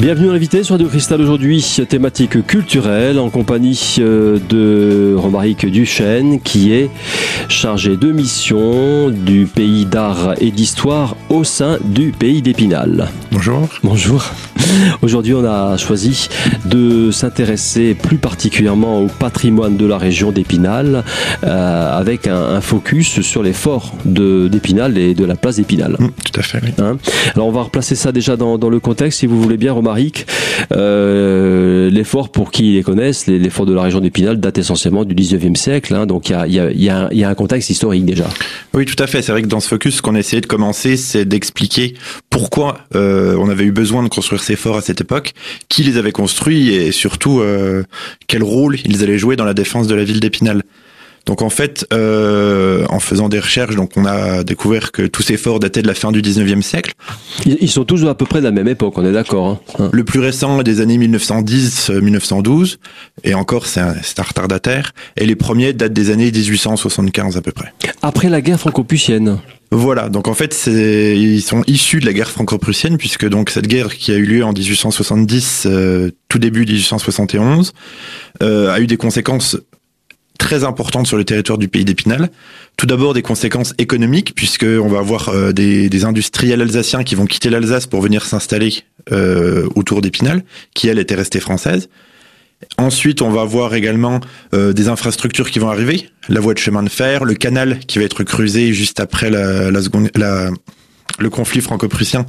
Bienvenue à l'invité sur Radio Cristal aujourd'hui, thématique culturelle en compagnie euh, de Romaric Duchesne qui est chargé de mission du pays d'art et d'histoire au sein du pays d'Épinal. Bonjour. Bonjour. Aujourd'hui, on a choisi de s'intéresser plus particulièrement au patrimoine de la région d'Épinal euh, avec un, focus sur les forts d'Épinal et de la place d'Épinal. Mmh, tout à fait, oui. Hein Alors, on va replacer ça déjà dans, dans, le contexte, si vous voulez bien, Romaric. Euh, les forts, pour qui les connaissent, forts de la région d'Épinal datent essentiellement du 19e siècle. Donc, il y a, un contexte historique déjà. Oui, tout à fait. C'est vrai que dans ce focus, ce qu'on a essayé de commencer, c'est d'expliquer pourquoi euh, on avait eu besoin de construire ces forts à cette époque, qui les avait construits et surtout euh, quel rôle ils allaient jouer dans la défense de la ville d'Épinal. Donc en fait, euh, en faisant des recherches, donc on a découvert que tous ces forts dataient de la fin du 19e siècle. Ils sont tous à peu près de la même époque, on est d'accord. Hein le plus récent est des années 1910-1912, et encore c'est un, un, retardataire. Et les premiers datent des années 1875 à peu près. Après la guerre franco-prussienne voilà, donc en fait, ils sont issus de la guerre franco-prussienne, puisque donc cette guerre qui a eu lieu en 1870, euh, tout début 1871, euh, a eu des conséquences très importantes sur le territoire du pays d'Épinal. Tout d'abord des conséquences économiques, puisque on va avoir euh, des, des, industriels alsaciens qui vont quitter l'Alsace pour venir s'installer euh, autour d'Épinal, qui elle était restée française. Ensuite, on va voir également euh, des infrastructures qui vont arriver, la voie de chemin de fer, le canal qui va être creusé juste après la, la seconde, la, le conflit franco-prussien,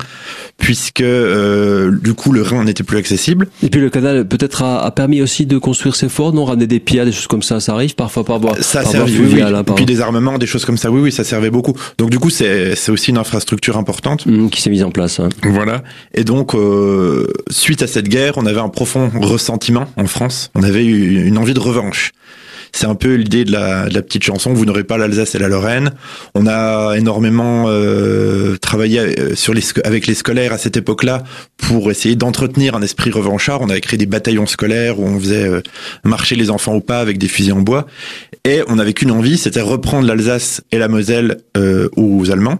puisque euh, du coup le Rhin n'était plus accessible. Et puis le canal peut-être a, a, permis aussi de construire ces forts, non ramener des pierres, des choses comme ça, ça arrive parfois par voie. Ça par servait, oui, hein, par... puis des armements, des choses comme ça, oui, oui, ça servait beaucoup. Donc du coup c'est c'est aussi une infrastructure importante mmh, qui s'est mise en place. Hein. Voilà. Et donc euh, suite à cette guerre, on avait un profond ressentiment en France. On avait eu une envie de revanche. C'est un peu l'idée de la, de la, petite chanson. Vous n'aurez pas l'Alsace et la Lorraine. On a énormément euh, travaillé sur les, avec les scolaires à cette époque-là pour essayer d'entretenir un esprit revanchard. On avait créé des bataillons scolaires où on faisait euh, marcher les enfants au pas avec des fusils en bois. Et on n'avait qu'une envie, c'était reprendre l'Alsace et la Moselle euh, aux Allemands.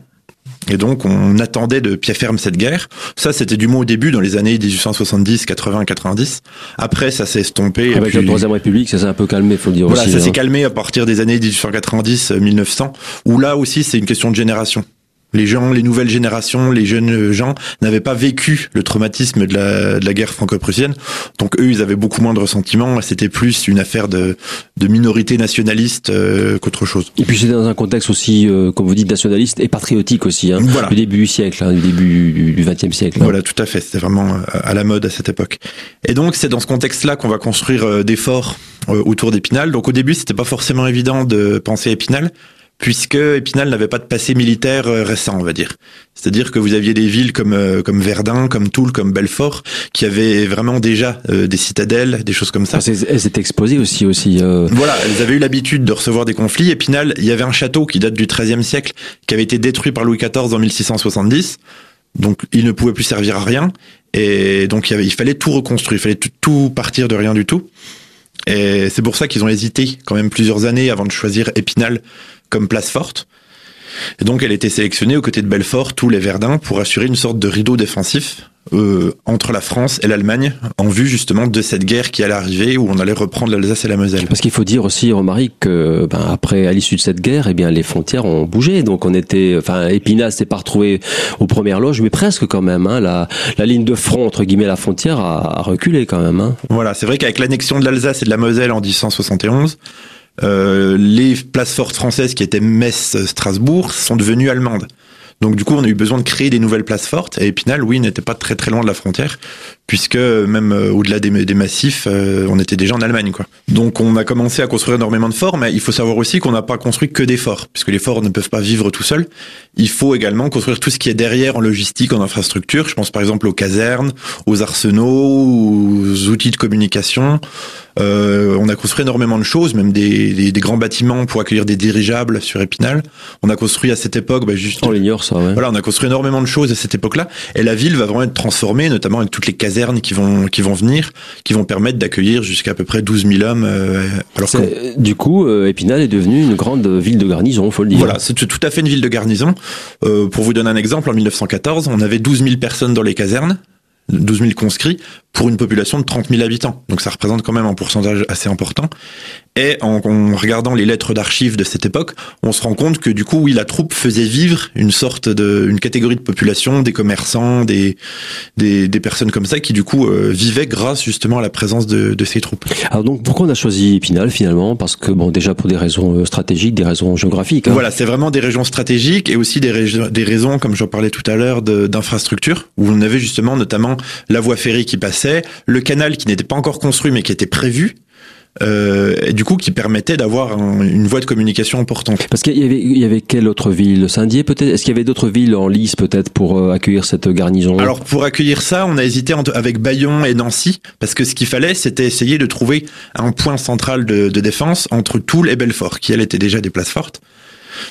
Et donc, on attendait de pied ferme cette guerre. Ça, c'était du moins au début, dans les années 1870, 80, 90. Après, ça s'est estompé. Avec puis... la Troisième République, ça s'est un peu calmé, faut le dire voilà, aussi. ça hein. s'est calmé à partir des années 1890, 1900, où là aussi, c'est une question de génération. Les gens, les nouvelles générations, les jeunes gens n'avaient pas vécu le traumatisme de la, de la guerre franco-prussienne. Donc eux, ils avaient beaucoup moins de ressentiment. C'était plus une affaire de, de minorité nationaliste euh, qu'autre chose. Et puis c'était dans un contexte aussi, euh, comme vous dites, nationaliste et patriotique aussi, hein, voilà. du début du siècle, hein, du début du XXe siècle. Hein. Voilà, tout à fait. C'était vraiment à la mode à cette époque. Et donc c'est dans ce contexte-là qu'on va construire euh, des forts autour d'Épinal. Donc au début, c'était pas forcément évident de penser à Épinal puisque Épinal n'avait pas de passé militaire récent, on va dire. C'est-à-dire que vous aviez des villes comme euh, comme Verdun, comme Toul, comme Belfort, qui avaient vraiment déjà euh, des citadelles, des choses comme ça. Ah, elles étaient exposées aussi, aussi. Euh... Voilà, elles avaient eu l'habitude de recevoir des conflits. Épinal, il y avait un château qui date du XIIIe siècle, qui avait été détruit par Louis XIV en 1670. Donc, il ne pouvait plus servir à rien. Et donc, il, y avait, il fallait tout reconstruire, il fallait tout partir de rien du tout. Et c'est pour ça qu'ils ont hésité quand même plusieurs années avant de choisir Épinal comme place forte. Et donc elle était sélectionnée aux côtés de Belfort, tous les Verdun, pour assurer une sorte de rideau défensif euh, entre la France et l'Allemagne, en vue justement de cette guerre qui allait arriver, où on allait reprendre l'Alsace et la Moselle. Parce qu'il faut dire aussi, Romaric, que ben, après, à l'issue de cette guerre, eh bien les frontières ont bougé. Donc on était, enfin, Épinal s'est pas retrouvé aux premières loges, mais presque quand même. Hein, la, la ligne de front entre guillemets la frontière a, a reculé quand même. Hein. Voilà, c'est vrai qu'avec l'annexion de l'Alsace et de la Moselle en 1871. Euh, les places fortes françaises qui étaient Metz, Strasbourg sont devenues allemandes. Donc du coup, on a eu besoin de créer des nouvelles places fortes. Et Épinal, oui, n'était pas très très loin de la frontière, puisque même euh, au-delà des, des, massifs, euh, on était déjà en Allemagne, quoi. Donc on a commencé à construire énormément de forts, mais il faut savoir aussi qu'on n'a pas construit que des forts, puisque les forts ne peuvent pas vivre tout seuls. Il faut également construire tout ce qui est derrière en logistique, en infrastructure. Je pense par exemple aux casernes, aux arsenaux, aux outils de communication. Euh, on a construit énormément de choses, même des, des, des, grands bâtiments pour accueillir des dirigeables sur Épinal. On a construit à cette époque, bah, juste. On l'ignore ça. Ouais. Voilà, on a construit énormément de choses à cette époque-là, et la ville va vraiment être transformée, notamment avec toutes les casernes qui vont qui vont venir, qui vont permettre d'accueillir jusqu'à à peu près 12 000 hommes. Euh, alors du coup, euh, Épinal est devenu une grande ville de garnison, faut le dire. Voilà, c'est tout à fait une ville de garnison. Euh, pour vous donner un exemple, en 1914, on avait 12 000 personnes dans les casernes 12 000 conscrits pour une population de 30 000 habitants. Donc ça représente quand même un pourcentage assez important. Et en, regardant les lettres d'archives de cette époque, on se rend compte que du coup, oui, la troupe faisait vivre une sorte de, une catégorie de population, des commerçants, des, des, des personnes comme ça, qui du coup euh, vivaient grâce justement à la présence de, de, ces troupes. Alors donc, pourquoi on a choisi Épinal finalement? Parce que bon, déjà pour des raisons euh, stratégiques, des raisons géographiques. Hein. Voilà, c'est vraiment des régions stratégiques et aussi des, des raisons, comme j'en parlais tout à l'heure, d'infrastructures où on avait justement notamment la voie ferrée qui passait, le canal qui n'était pas encore construit mais qui était prévu euh, et du coup qui permettait d'avoir une voie de communication importante. Parce qu'il y avait, il y avait quelle autre ville Saint-Dié peut-être? Est-ce qu'il y avait d'autres villes en lice peut-être pour euh, accueillir cette garnison? Alors pour accueillir ça, on a hésité avec Bayonne et Nancy parce que ce qu'il fallait, c'était essayer de trouver un point central de, de défense entre Toul et Belfort, qui elles étaient déjà des places fortes.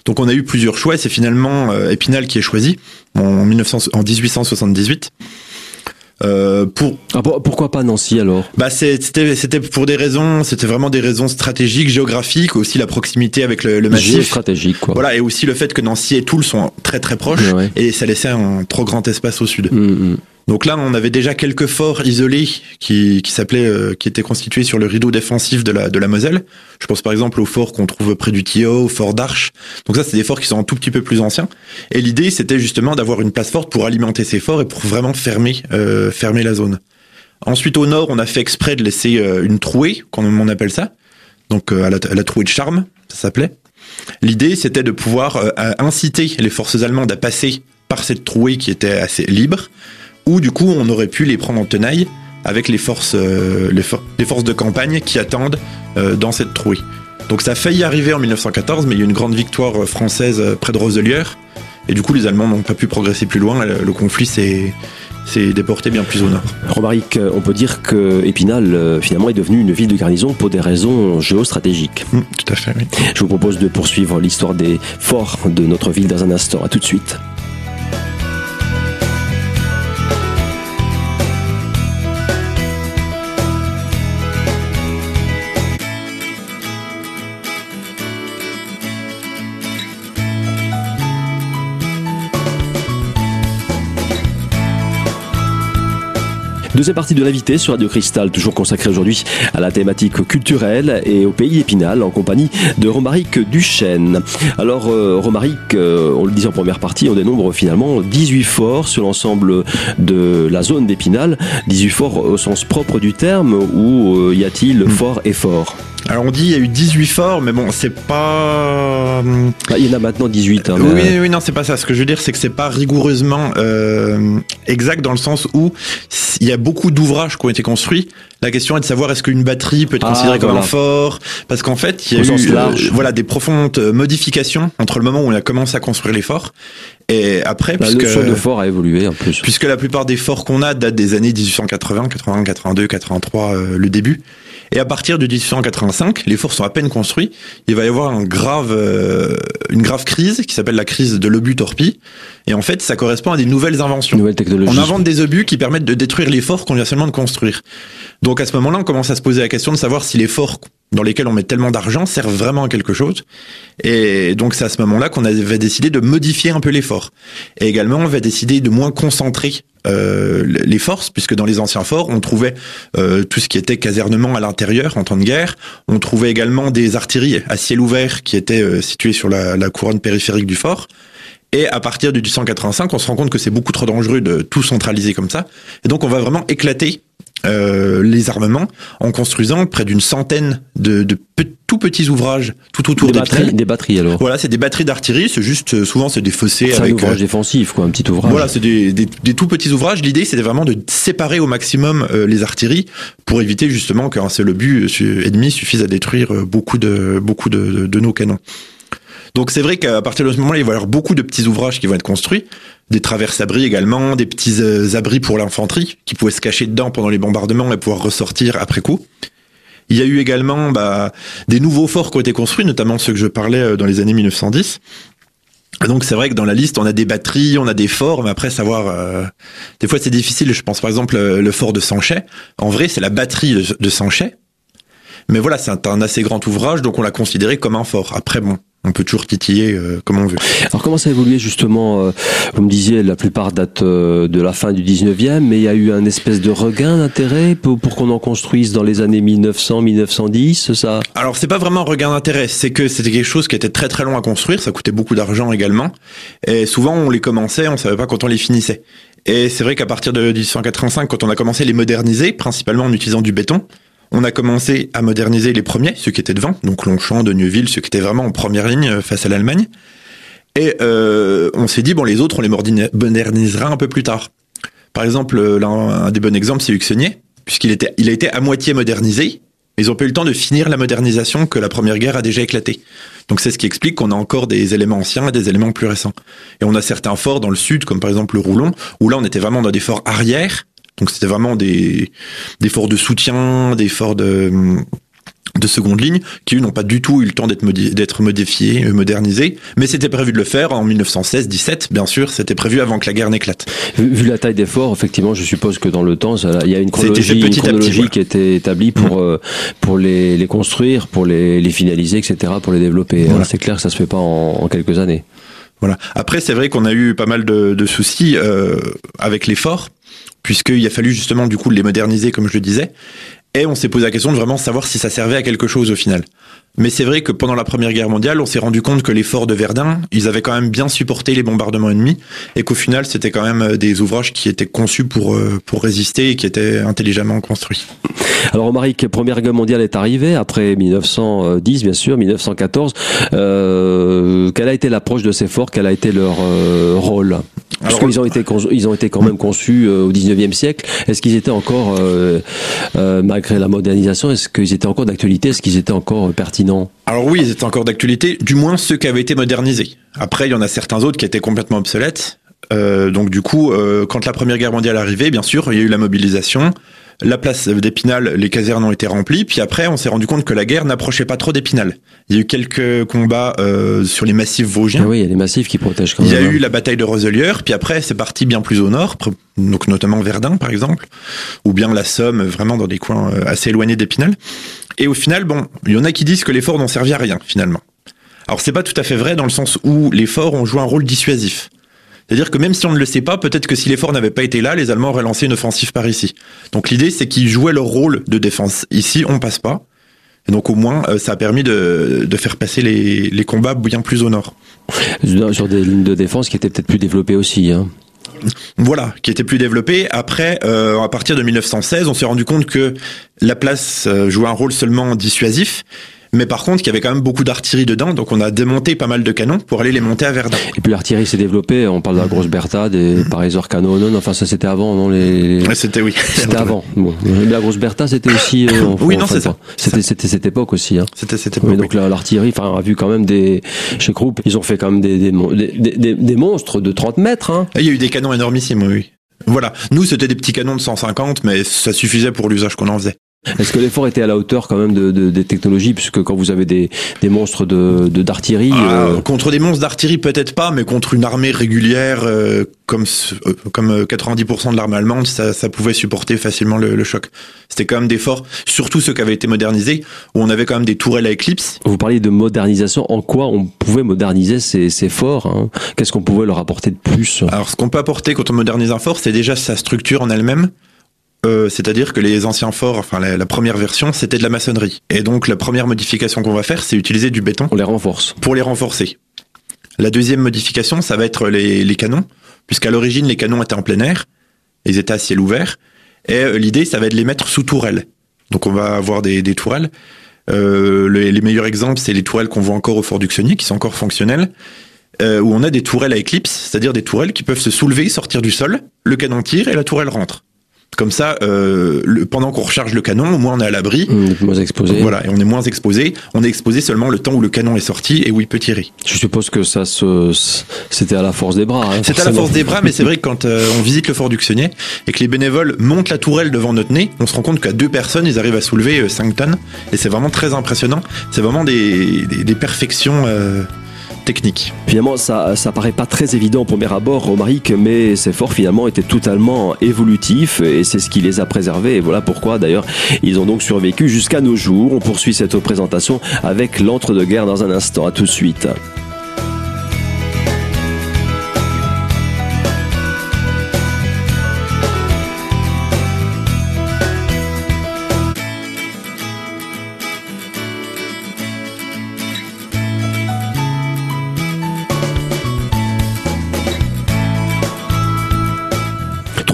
Donc on a eu plusieurs choix et c'est finalement euh, Épinal qui est choisi en, 1900, en 1878. Euh, pour ah, pourquoi pas Nancy alors? Bah c'était c'était pour des raisons, c'était vraiment des raisons stratégiques, géographiques, aussi la proximité avec le, le massif. stratégique quoi. Voilà et aussi le fait que Nancy et Toul sont très très proches et ça laissait un trop grand espace au sud. Mm, mm. Donc là, on avait déjà quelques forts isolés qui, s'appelaient, euh, qui étaient constitués sur le rideau défensif de la, Moselle. Je pense par exemple au fort qu'on trouve près du Tillot, au fort d'Arche. Donc ça, c'est des forts qui sont un tout petit peu plus anciens. Et l'idée, c'était justement d'avoir une place forte pour alimenter ces forts et pour vraiment fermer, euh, la zone. Ensuite, au nord, on a fait exprès de laisser euh, une trouée, comme on appelle ça. Donc à la trouée de charme, ça s'appelait. L'idée, c'était de pouvoir inciter les forces allemandes à passer par cette trouée qui était assez libre ou du coup on aurait pu les prendre en tenaille avec les forces, euh, les, forces de campagne qui attendent euh, dans cette trouée. Donc ça a failli arriver en 1914, mais il y a eu une grande victoire euh, française près de Roselière, et du coup les Allemands n'ont pas pu progresser plus loin, le, conflit s'est déporté bien plus au nord. Romaric, on peut dire que Épinal finalement est devenu une ville de garnison pour des raisons géostratégiques. Mmh, tout à fait, oui. Je vous propose de poursuivre l'histoire des forts de notre ville dans un instant. À tout de suite. Deuxième partie de l'invité sur Radio Cristal, toujours consacrée aujourd'hui à la thématique culturelle et au pays épinal en compagnie de Romaric Duchesne. Alors euh, Romaric, euh, on le disait en première partie, on dénombre finalement 18 forts sur l'ensemble de la zone d'Épinal, 18 forts au sens propre du terme ou euh, y a-t-il hmm. fort et fort alors on dit il y a eu 18 forts, mais bon, c'est pas. Ah, il y en a maintenant 18. Hein, oui, oui, non, c'est pas ça. Ce que je veux dire, c'est que c'est pas rigoureusement euh, exact dans le sens où il y a beaucoup d'ouvrages qui ont été construits. La question est de savoir est-ce qu'une batterie peut être ah, considérée comme un fort, parce qu'en fait, il y a eu euh, voilà des profondes modifications entre le moment où on a commencé à construire les forts et après, la puisque, notion de fort a évolué en plus. Puisque la plupart des forts qu'on a datent des années 1880, 81, 82, 83, le début. Et à partir de 1885, les forts sont à peine construits. Il va y avoir un grave, euh, une grave crise qui s'appelle la crise de l'obus torpille. Et en fait, ça correspond à des nouvelles inventions. Nouvelles technologies. On invente des obus qui permettent de détruire les forts qu'on vient seulement de construire. Donc à ce moment-là, on commence à se poser la question de savoir si les forts dans lesquels on met tellement d'argent servent vraiment à quelque chose. Et donc c'est à ce moment-là qu'on avait décidé de modifier un peu l'effort. Et également, on va décider de moins concentrer euh, les forces, puisque dans les anciens forts, on trouvait euh, tout ce qui était casernement à l'intérieur en temps de guerre. On trouvait également des artilleries à ciel ouvert qui étaient euh, situées sur la couronne périphérique du fort. Et à partir de 1885, on se rend compte que c'est beaucoup trop dangereux de tout centraliser comme ça. Et donc on va vraiment éclater euh, les armements en construisant près d'une centaine de, de tout petits ouvrages tout autour des, batteries, des batteries alors. Voilà, c'est des batteries d'artillerie. C'est juste euh, souvent c'est des fossés avec un ouvrage euh, défensif quoi, un petit ouvrage. Voilà, c'est des, des, des, tout petits ouvrages. L'idée c'était vraiment de séparer au maximum les artilleries pour éviter justement qu'un seul obus ennemi suffise à détruire beaucoup de beaucoup de, de nos canons. Donc c'est vrai qu'à partir de ce moment-là, il va y avoir beaucoup de petits ouvrages qui vont être construits, des traverses abris également, des petits euh, abris pour l'infanterie qui pouvaient se cacher dedans pendant les bombardements et pouvoir ressortir après coup. Il y a eu également bah, des nouveaux forts qui ont été construits, notamment ceux que je parlais euh, dans les années 1910. Donc c'est vrai que dans la liste, on a des batteries, on a des forts, mais après savoir, euh, des fois c'est difficile. Je pense par exemple le fort de Sanchet. En vrai, c'est la batterie de, Sanchet, mais voilà, c'est un, assez grand ouvrage, donc on l'a considéré comme un fort. Après, bon, on peut toujours titiller euh, comme on veut. Alors comment ça a évolué justement euh, Vous me disiez la plupart datent euh, de la fin du 19e, mais il y a eu un espèce de regain d'intérêt pour, pour qu'on en construise dans les années 1900, 1910, ça? Alors c'est pas vraiment un regain d'intérêt, c'est que c'était quelque chose qui était très très long à construire, ça coûtait beaucoup d'argent également, et souvent on les commençait, on savait pas quand on les finissait. Et c'est vrai qu'à partir de 1885, quand on a commencé à les moderniser, principalement en utilisant du béton, on a commencé à moderniser les premiers, ceux qui étaient devant, donc Longchamp, de Neuville, ceux qui étaient vraiment en première ligne euh, face à l'Allemagne. Et euh, on s'est dit, bon, les autres, on les modernisera un peu plus tard. Par exemple, euh, là, un des bons exemples, c'est Huxenier, puisqu'il était, il a été à moitié modernisé. Ils n'ont pas eu le temps de finir la modernisation que la Première Guerre a déjà éclaté. Donc c'est ce qui explique qu'on a encore des éléments anciens et des éléments plus récents. Et on a certains forts dans le sud, comme par exemple le Roulon, où là on était vraiment dans des forts arrière, donc c'était vraiment des, des forts de soutien, des forts de, de seconde ligne, qui eux n'ont pas du tout eu le temps d'être modifiés, euh, modernisés, mais c'était prévu de le faire en 1916-17, bien sûr, c'était prévu avant que la guerre n'éclate. Vu, la taille des forts, effectivement, je suppose que dans le temps, il y a une chronologie, une chronologie qui était établie pour mmh. euh, pour les, les, construire, pour les, les, finaliser, etc., pour les développer. C'est clair que ça se fait pas en, en quelques années. Voilà. Après, c'est vrai qu'on a eu pas mal de, de soucis euh, avec les forts puisqu'il a fallu justement du coup les moderniser comme je le disais. Et on s'est posé la question de vraiment savoir si ça servait à quelque chose au final. Mais c'est vrai que pendant la Première Guerre mondiale, on s'est rendu compte que les forts de Verdun, ils avaient quand même bien supporté les bombardements ennemis, et qu'au final, c'était quand même euh, des ouvrages qui étaient conçus pour euh, pour résister et qui étaient intelligemment construits. Alors, Romaric, Première Guerre mondiale est arrivée après 1910, bien sûr, 1914. Euh, quelle a été l'approche de ces forts? Quel a été leur euh, rôle? Parce qu'ils ont été ils ont été quand même conçus euh, au 19e siècle. Est-ce qu'ils étaient encore, malgré la modernisation, est-ce qu'ils étaient encore d'actualité? Est-ce qu'ils étaient encore pertinents? Alors oui, ils étaient encore d'actualité, du moins ceux qui avaient été modernisés. Après, il y en a certains autres qui étaient complètement obsolètes. donc du coup, quand la Première Guerre mondiale arrivait, bien sûr, il y a eu la mobilisation la place d'Épinal, les casernes ont été remplies, puis après on s'est rendu compte que la guerre n'approchait pas trop d'Épinal. Il y a eu quelques combats euh, sur les massifs vosgiens. Ah oui, il y a des massifs qui protègent quand même. Il y a eu hein. la bataille de Roselière, puis après c'est parti bien plus au nord, donc notamment Verdun par exemple, ou bien la Somme, vraiment dans des coins euh, assez éloignés d'Épinal. Et au final, bon, il y en a qui disent que les forts n'ont servi à rien finalement. Alors c'est pas tout à fait vrai dans le sens où les forts ont joué un rôle dissuasif. C'est-à-dire que même si on ne le sait pas, peut-être que si l'effort n'avait pas été là, les Allemands auraient lancé une offensive par ici. Donc l'idée, c'est qu'ils jouaient leur rôle de défense. Ici, on passe pas. Et donc au moins, euh, ça a permis de, de faire passer les, les, combats bien plus au nord. Sur des lignes de défense qui étaient peut-être plus développées aussi. Hein. Voilà, qui étaient plus développées. Après, euh, à partir de 1916, on s'est rendu compte que la place euh, jouait un rôle seulement dissuasif mais par contre, il y avait quand même beaucoup d'artillerie dedans, donc on a démonté pas mal de canons pour aller les monter à Verdun. Et puis l'artillerie s'est développée, on parle de la grosse Bertha, des Pariser canons, enfin ça c'était avant, non les... C'était oui. C'était avant. Bon. La grosse Bertha c'était aussi... Euh, oui, non, c'est ça. C'était cette époque aussi. Hein. C'était cette époque. Oui, donc l'artillerie, enfin, on a vu quand même des... Chez Krupp, ils ont fait quand même des, des, des, des monstres de 30 mètres. Hein. Il y a eu des canons énormissimes, oui. Voilà. Nous, c'était des petits canons de 150, mais ça suffisait pour l'usage qu'on en faisait. Est-ce que l'effort était à la hauteur quand même de, de, des technologies, puisque quand vous avez des, des monstres de d'artillerie, ah, euh... contre des monstres d'artillerie peut-être pas, mais contre une armée régulière euh, comme euh, comme 90% euh, de l'armée allemande, ça, ça, pouvait supporter facilement le, le choc. C'était quand même des forts, surtout ceux qui avaient été modernisés, où on avait quand même des tourelles à éclipse. Vous parliez de modernisation. En quoi on pouvait moderniser ces, ces forts hein? Qu'est-ce qu'on pouvait leur apporter de plus? Alors, ce qu'on peut apporter quand on modernise un fort, c'est déjà sa structure en elle-même. Euh, c'est-à-dire que les anciens forts, enfin la, première version, c'était de la maçonnerie. Et donc la première modification qu'on va faire, c'est utiliser du béton. On les renforce. Pour les renforcer. La deuxième modification, ça va être les, les canons, puisqu'à l'origine les canons étaient en plein air, ils étaient à ciel ouvert, et euh, l'idée, ça va être de les mettre sous tourelles. Donc on va avoir des, des tourelles. Euh, les, les, meilleurs exemples, c'est les tourelles qu'on voit encore au Fort du Xenier, qui sont encore fonctionnelles, euh, où on a des tourelles à éclipse, c'est-à-dire des tourelles qui peuvent se soulever, sortir du sol, le canon tire et la tourelle rentre. Comme ça, euh, le, pendant qu'on recharge le canon, au moins on est à l'abri. On est moins exposé. Voilà, et on est moins exposé. On est exposé seulement le temps où le canon est sorti et où il peut tirer. Je suppose que ça, se, c'était à la force des bras. Hein, c'était à la force des bras, mais c'est vrai que quand euh, on visite le fort du Xenier et que les bénévoles montent la tourelle devant notre nez, on se rend compte qu'à deux personnes, ils arrivent à soulever 5 euh, tonnes. Et c'est vraiment très impressionnant. C'est vraiment des, des, des perfections Finalement, ça, ça paraît pas très évident au premier abord, Romaric, mais ces forts finalement étaient totalement évolutifs et c'est ce qui les a préservés. Et voilà pourquoi d'ailleurs ils ont donc survécu jusqu'à nos jours. On poursuit cette présentation avec l'entre-deux-guerres dans un instant. À tout de suite.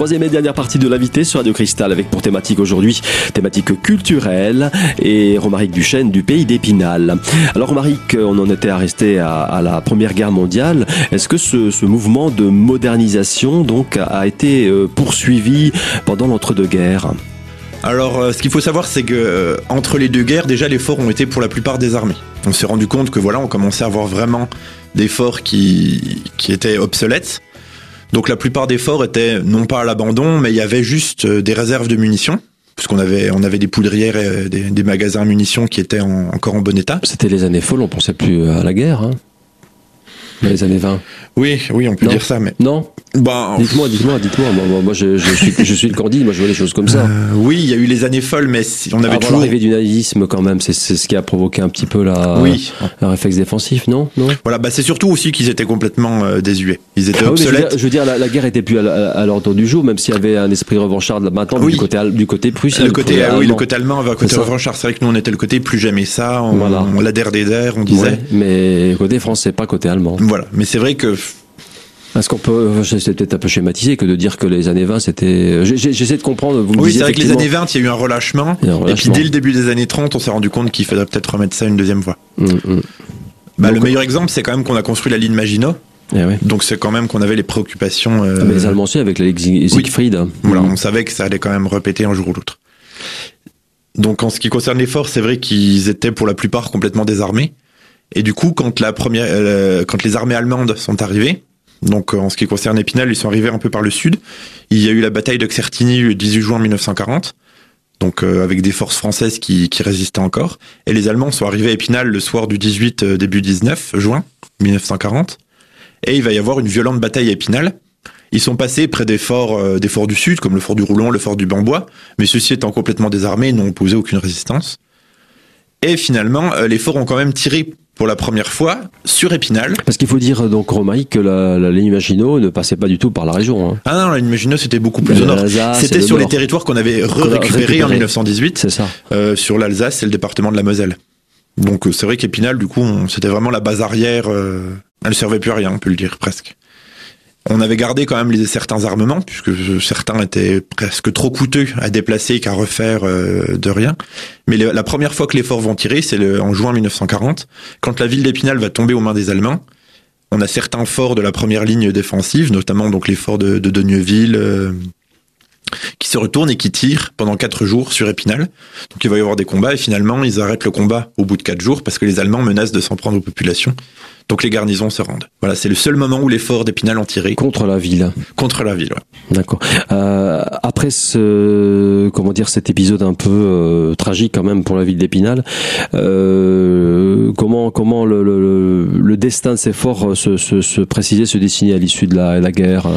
Troisième et dernière partie de l'invité sur Radio Cristal avec pour thématique aujourd'hui thématique culturelle et Romaric Duchesne du pays d'Épinal. Alors Romaric, on en était à rester à, la Première Guerre mondiale. Est-ce que ce, mouvement de modernisation donc a été euh, poursuivi pendant l'entre-deux-guerres? Alors, euh, ce qu'il faut savoir, c'est que euh, entre les deux guerres, déjà les forts ont été pour la plupart désarmés. On s'est rendu compte que voilà, on commençait à avoir vraiment des forts qui, qui étaient obsolètes. Donc la plupart des forts étaient non pas à l'abandon, mais il y avait juste euh, des réserves de munitions puisqu'on avait on avait des poudrières et des, magasins munitions qui étaient encore en bon état. C'était les années folles, on pensait plus à la guerre. Hein les années 20. Oui, oui, on peut dire ça, mais. Non bah, Dites-moi, dites-moi, dites-moi. Moi, moi je, je, suis, je suis le candide, moi je vois les choses comme ça. Euh, oui, il y a eu les années folles, mais on avait Avant toujours. l'arrivée du nazisme, quand même, c'est ce qui a provoqué un petit peu la, oui. réflexe défensif, non, non? Voilà, bah c'est surtout aussi qu'ils étaient complètement euh, désuets. Ils étaient ah obsolètes. je veux dire, la, guerre était plus à, l'ordre du jour, même s'il y avait un esprit revanchard maintenant du côté du côté prussien. Le côté, ah oui, le côté allemand avait un côté revanchard. C'est vrai que nous on était le côté plus jamais ça. On, voilà. on des on disait. mais côté français, pas côté allemand. Voilà, mais c'est vrai que est-ce qu'on peut, c'est peut-être un peu schématisé que de dire que les années 20 c'était. J'essaie de comprendre. Vous oui, c'est vrai que les années 20, il y a eu un relâchement, Et puis dès le début des années 30, on s'est rendu compte qu'il faudrait peut-être remettre ça une deuxième fois. Mm, mm. Bah, le meilleur exemple, c'est quand même qu'on a construit la ligne Maginot. Eh Donc c'est quand même qu'on avait les préoccupations. Euh... Mais les Allemands aussi avec la Siegfried. Oui. Voilà, mm. on savait que ça allait quand même répéter un jour ou l'autre. Donc en ce qui concerne les forces, c'est vrai qu'ils étaient pour la plupart complètement désarmés. Et du coup, quand la première, euh, quand les armées allemandes sont arrivées, donc en ce qui concerne Épinal, ils sont arrivés un peu par le sud. Il y a eu la bataille de Xertigny le 18 juin 1940, donc euh, avec des forces françaises qui, qui, résistaient encore. Et les Allemands sont arrivés à Épinal le soir du 18 euh, début 19 juin 1940. Et il va y avoir une violente bataille à Épinal. Ils sont passés près des forts, des forts du sud, comme le fort du Roulon, le fort du Bambois, mais ceux-ci étant complètement désarmés, n'ont posé aucune résistance. Et finalement, les forts ont quand même tiré pour la première fois sur Épinal. Parce qu'il faut dire donc Romaric que la, la, ligne Maginot ne passait pas du tout par la région. Hein. Ah non, la ligne Maginot c'était beaucoup plus au nord. C'était sur les territoires qu'on avait récupérés en 1918. C'est ça. Euh, sur l'Alsace et le département de la Moselle. Donc euh, c'est vrai qu'Épinal du coup c'était vraiment la base arrière. Euh, elle servait plus à rien, on peut le dire presque. On avait gardé quand même les, certains armements, puisque certains étaient presque trop coûteux à déplacer qu'à refaire euh, de rien. Mais la première fois que les forts vont tirer, c'est en juin 1940, quand la ville d'Épinal va tomber aux mains des Allemands. On a certains forts de la première ligne défensive, notamment donc les forts de, de qui se retournent et qui tirent pendant quatre jours sur Épinal. Donc il va y avoir des combats et finalement ils arrêtent le combat au bout de quatre jours parce que les Allemands menacent de s'en prendre aux populations. Donc les garnisons se rendent. Voilà, c'est le seul moment où les forts d'Épinal ont tiré. Contre la ville. Contre la ville, ouais. D'accord. Euh, après ce, comment dire, cet épisode un peu euh, tragique quand même pour la ville d'Épinal, euh, comment comment le, le, le, destin de ces forts se, se, se précisait, se dessinait à l'issue de la, la guerre?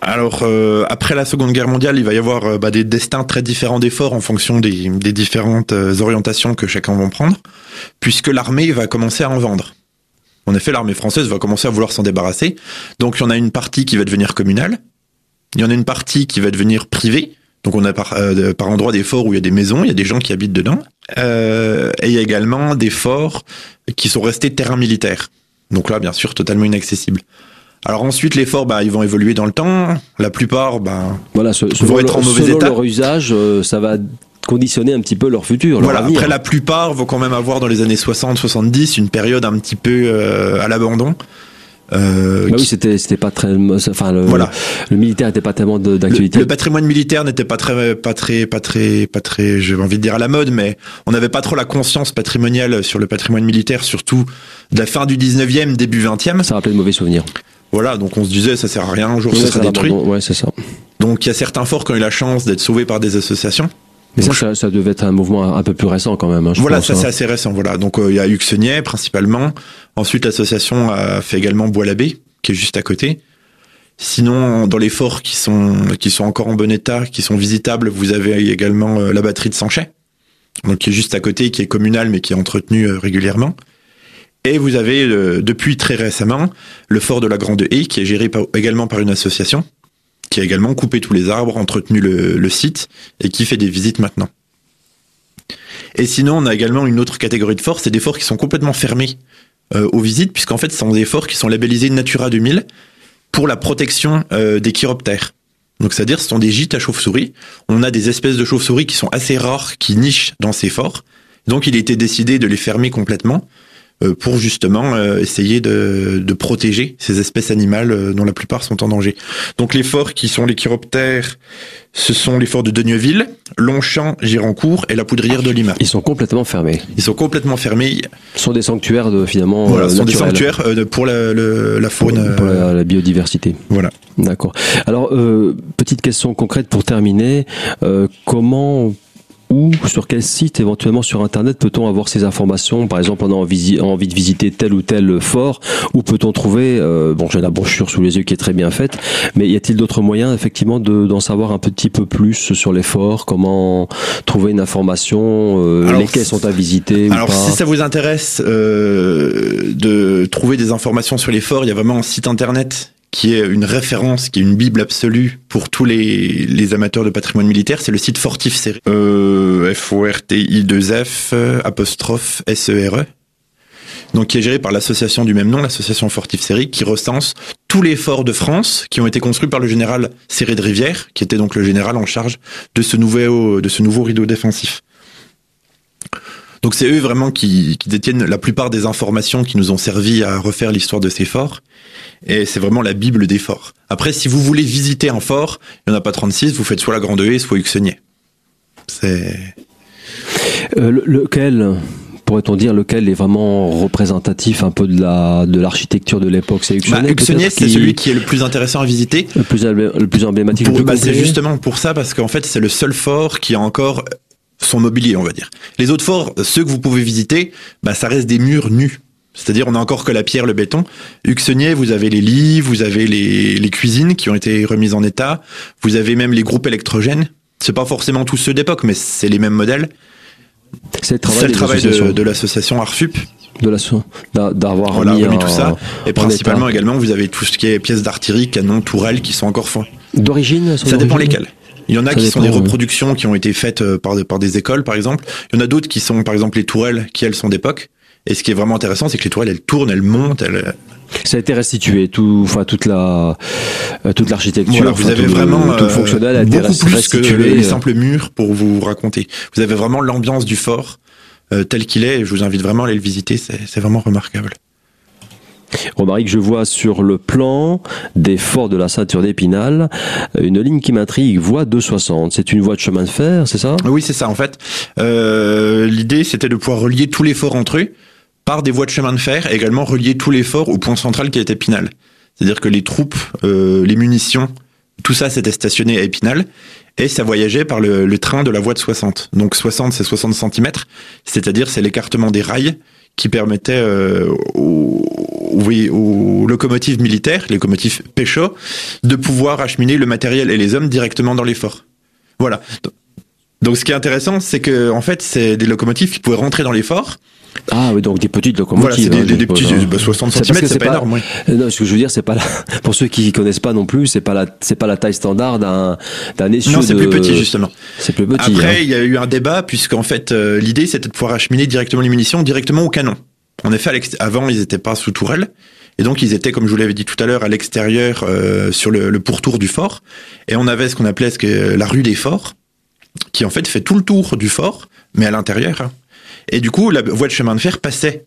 Alors euh, après la Seconde Guerre mondiale, il va y avoir euh, bah, des destins très différents des forts en fonction des, différentes orientations que chacun va prendre, puisque l'armée va commencer à en vendre. En effet, l'armée française va commencer à vouloir s'en débarrasser. Donc il y en a une partie qui va devenir communale, il y en a une partie qui va devenir privée. Donc on a par, euh, par endroit des forts où il y a des maisons, il y a des gens qui habitent dedans. Euh, et il y a également des forts qui sont restés terrains militaires. Donc là, bien sûr, totalement inaccessibles. Alors ensuite, les forts, bah, ils vont évoluer dans le temps. La plupart, bah, voilà, vont être en mauvais selon état. leur usage, euh, ça va conditionner un petit peu leur futur. Voilà. après, la plupart vont quand même avoir dans les années 60-70 une période un petit peu euh, à l'abandon. Euh, bah oui, c'était c'était pas très, enfin le, voilà. le militaire n'était pas tellement d'actualité. Le, patrimoine militaire n'était pas très pas très pas très pas très, j'ai envie de dire à la mode, mais on n'avait pas trop la conscience patrimoniale sur le patrimoine militaire, surtout de la fin du 19e, début 20e. Ça rappelait de mauvais souvenirs. Voilà, donc on se disait ça sert à rien, un jour ça sera détruit. Ouais, c'est ça. Donc il y a certains forts qui ont eu la chance d'être sauvés par des associations. Mais ça, ça, devait être un mouvement un peu plus récent quand même. Hein, voilà, ça hein. c'est assez récent. Voilà, donc il y a Uxenier principalement. Ensuite, l'association a fait également Bois-l'Abbé, qui est juste à côté. Sinon, dans les forts qui sont qui sont encore en bon état, qui sont visitables, vous avez également la batterie de Sanchet, donc qui est juste à côté, qui est communale mais qui est entretenue régulièrement. Et vous avez depuis très récemment le fort de la Grande Haie, qui est géré également par une association qui a également coupé tous les arbres, entretenu le, site et qui fait des visites maintenant. Et sinon, on a également une autre catégorie de forts, c'est des forts qui sont complètement fermés euh, aux visites, puisqu'en fait, ce sont des forts qui sont labellisés Natura 2000 pour la protection euh, des chiroptères. Donc, c'est-à-dire, ce sont des gîtes à chauves-souris. On a des espèces de chauves-souris qui sont assez rares, qui nichent dans ces forts. Donc, il a été décidé de les fermer complètement euh, pour justement euh, essayer de, de, protéger ces espèces animales euh, dont la plupart sont en danger. Donc les forts qui sont les chiroptères, ce sont les forts de Denieville, Longchamp, Girancourt et la Poudrière de Lima. Ils sont complètement fermés. Ils sont complètement fermés. Ce sont des sanctuaires de finalement. Voilà, ce sont des sanctuaires pour la, la faune. Pour, la, la, biodiversité. Voilà. D'accord. Alors petite question concrète pour terminer. comment où, sur quel site, éventuellement sur Internet, peut-on avoir ces informations? Par exemple, on a envie, envie de visiter tel ou tel fort. Où peut-on trouver euh, Bon, j'ai la brochure sous les yeux qui est très bien faite, mais y a-t-il d'autres moyens, effectivement, d'en savoir un petit peu plus sur les forts? Comment trouver une information euh, Lesquels sont à visiter Alors, si ça vous intéresse euh, de trouver des informations sur les forts, il y a vraiment un site internet qui est une référence, qui est une bible absolue pour tous les, les amateurs de patrimoine militaire, c'est le site Fortif Série. Euh, F-O-R-T-I-2-F, apostrophe S-E-R-E. Donc, qui est géré par l'association du même nom, l'association Fortif Série, qui recense tous les forts de France qui ont été construits par le général Serré de Rivière, qui était donc le général en charge de ce nouveau, de ce nouveau rideau défensif. Donc c'est eux vraiment qui, qui, détiennent la plupart des informations qui nous ont servi à refaire l'histoire de ces forts. Et c'est vraiment la Bible des forts. Après, si vous voulez visiter un fort, il n'y en a pas 36, vous faites soit la Grande Haie, soit Uxenier. C'est... Euh, lequel pourrait-on dire lequel est vraiment représentatif un peu de la de l'architecture de l'époque? C'est Uxenier. Bah, c'est celui qui est le plus intéressant à visiter, le plus le plus emblématique. bah, c'est justement pour ça parce qu'en fait c'est le seul fort qui a encore son mobilier, on va dire. Les autres forts, ceux que vous pouvez visiter, bah, ça reste des murs nus. C'est-à-dire, on a encore que la pierre, le béton. Uxenier, vous avez les lits, vous avez les, les cuisines qui ont été remises en état. Vous avez même les groupes électrogènes. C'est pas forcément tous ceux d'époque, mais c'est les mêmes modèles. C'est le travail, travail de, l'association Arfup. De d'avoir voilà, remis, tout ça. Et principalement également, vous avez tout ce qui est pièces d'artillerie, canons, tourelles qui sont encore fins. D'origine Ça dépend lesquelles. Il y en a qui sont des reproductions qui ont été faites euh, par, par des écoles, par exemple. Il y en a d'autres qui sont, par exemple, les tourelles, qui elles sont d'époque. Et ce qui est vraiment intéressant, c'est que les tourelles, elles tournent, elles montent, elles... Ça a été restitué, tout, enfin toute la, euh, toute l'architecture. vous avez vraiment tout le fonctionnel a été beaucoup plus que les euh. simples murs pour vous raconter. Vous avez vraiment l'ambiance du fort tel qu'il est. Et je vous invite vraiment à aller le visiter. C'est vraiment remarquable. Romaric, je vois sur le plan des forts de la ceinture d'Épinal une ligne qui m'intrigue, voie 260. C'est une voie de chemin de fer, c'est ça? Oui, c'est ça en fait. Euh, L'idée, c'était de pouvoir relier tous les forts entre eux par des voies de chemin de fer, et également relier tous les forts au point central qui est Épinal. C'est-à-dire que les troupes, euh, les munitions, tout ça s'était stationné à Épinal et ça voyageait par le, train de la voie de 60. Donc 60, c'est 60 cm, c'est-à-dire c'est l'écartement des rails qui permettait euh, aux, locomotives militaires, les locomotives Pécho, de pouvoir acheminer le matériel et les hommes directement dans les forts. Voilà. Donc ce qui est intéressant, c'est que en fait, c'est des locomotives qui pouvaient rentrer dans les forts. Ah oui, donc des petites locomotives. Voilà, c'est des, hein, petits, 60 cm, c'est pas, énorme. Oui. Euh, non, ce que je veux dire, c'est pas la, pour ceux qui connaissent pas non plus, c'est pas la, c'est pas la taille standard d'un, d'un essieu. Non, c'est plus petit justement. C'est plus petit. Après, hein. il y a eu un débat puisqu'en fait, euh, l'idée c'était de pouvoir acheminer directement les munitions directement au canon. En effet, avant, ils n'étaient pas sous tourelle. Et donc, ils étaient, comme je vous l'avais dit tout à l'heure, à l'extérieur, euh, sur le, le, pourtour du fort. Et on avait ce qu'on appelait ce la rue des forts, qui en fait fait tout le tour du fort, mais à l'intérieur. Et du coup, la voie de chemin de fer passait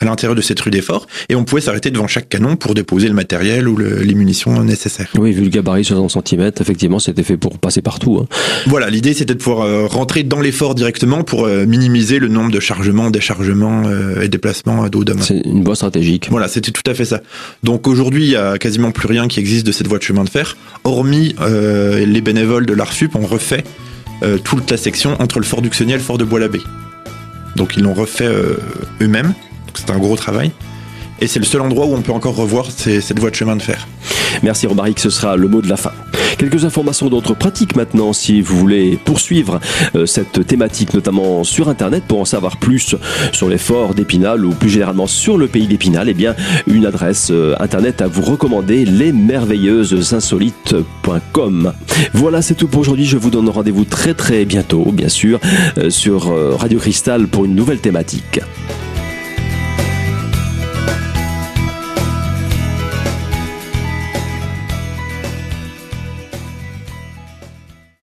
à l'intérieur de cette rue des forts, et on pouvait s'arrêter devant chaque canon pour déposer le matériel ou le, les munitions nécessaires. Oui, vu le gabarit 60 cm, effectivement, c'était fait pour passer partout. Hein. Voilà, l'idée c'était de pouvoir euh, rentrer dans les forts directement pour euh, minimiser le nombre de chargements, déchargements euh, et déplacements à dos d'homme. C'est une voie stratégique. Voilà, c'était tout à fait ça. Donc aujourd'hui, il y a quasiment plus rien qui existe de cette voie de chemin de fer, hormis les bénévoles de l'ARFUP ont refait toute la section entre le fort d'Uxonnier et le fort de Bois-l'Abbé. Donc ils l'ont refait euh, C'est un gros travail. Et c'est le seul endroit où on peut encore revoir cette voie de chemin de fer. Merci Romaric, ce sera le mot de la fin. Quelques informations d'autres pratiques maintenant si vous voulez poursuivre euh, cette thématique notamment sur internet pour en savoir plus sur les forts d'Épinal ou plus généralement sur le pays d'Épinal, eh bien une adresse euh, internet à vous recommander lesmerveilleusesinsolites.com. Voilà, c'est tout pour aujourd'hui. Je vous donne rendez-vous très très bientôt, bien sûr, euh, sur Radio Cristal pour une nouvelle thématique.